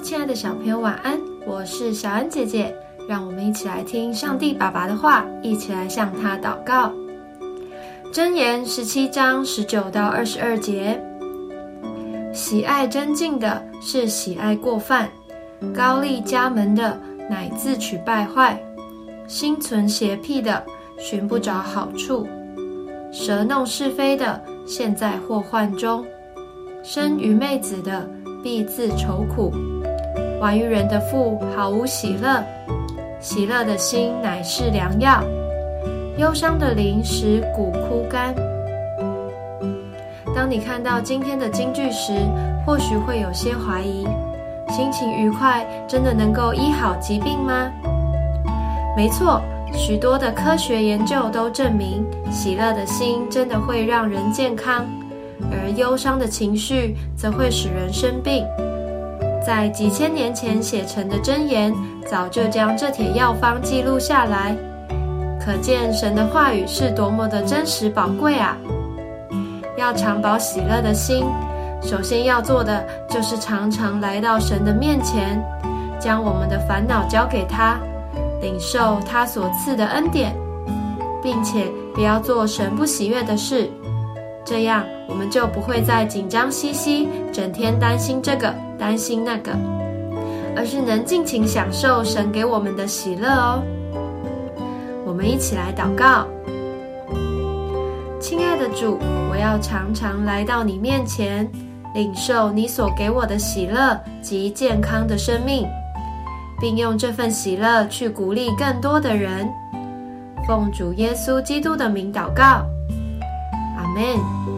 亲爱的小朋友，晚安！我是小恩姐姐，让我们一起来听上帝爸爸的话，一起来向他祷告。箴言十七章十九到二十二节：喜爱真敬的是喜爱过犯，高丽家门的乃自取败坏，心存邪僻的寻不着好处，舌弄是非的陷在祸患中，生愚昧子的必自愁苦。玩于人的腹毫无喜乐，喜乐的心乃是良药，忧伤的灵使骨枯干。当你看到今天的京剧时，或许会有些怀疑：心情愉快真的能够医好疾病吗？没错，许多的科学研究都证明，喜乐的心真的会让人健康，而忧伤的情绪则会使人生病。在几千年前写成的箴言，早就将这帖药方记录下来，可见神的话语是多么的真实宝贵啊！要常保喜乐的心，首先要做的就是常常来到神的面前，将我们的烦恼交给他，领受他所赐的恩典，并且不要做神不喜悦的事，这样我们就不会再紧张兮兮，整天担心这个。担心那个，而是能尽情享受神给我们的喜乐哦。我们一起来祷告，亲爱的主，我要常常来到你面前，领受你所给我的喜乐及健康的生命，并用这份喜乐去鼓励更多的人。奉主耶稣基督的名祷告，阿门。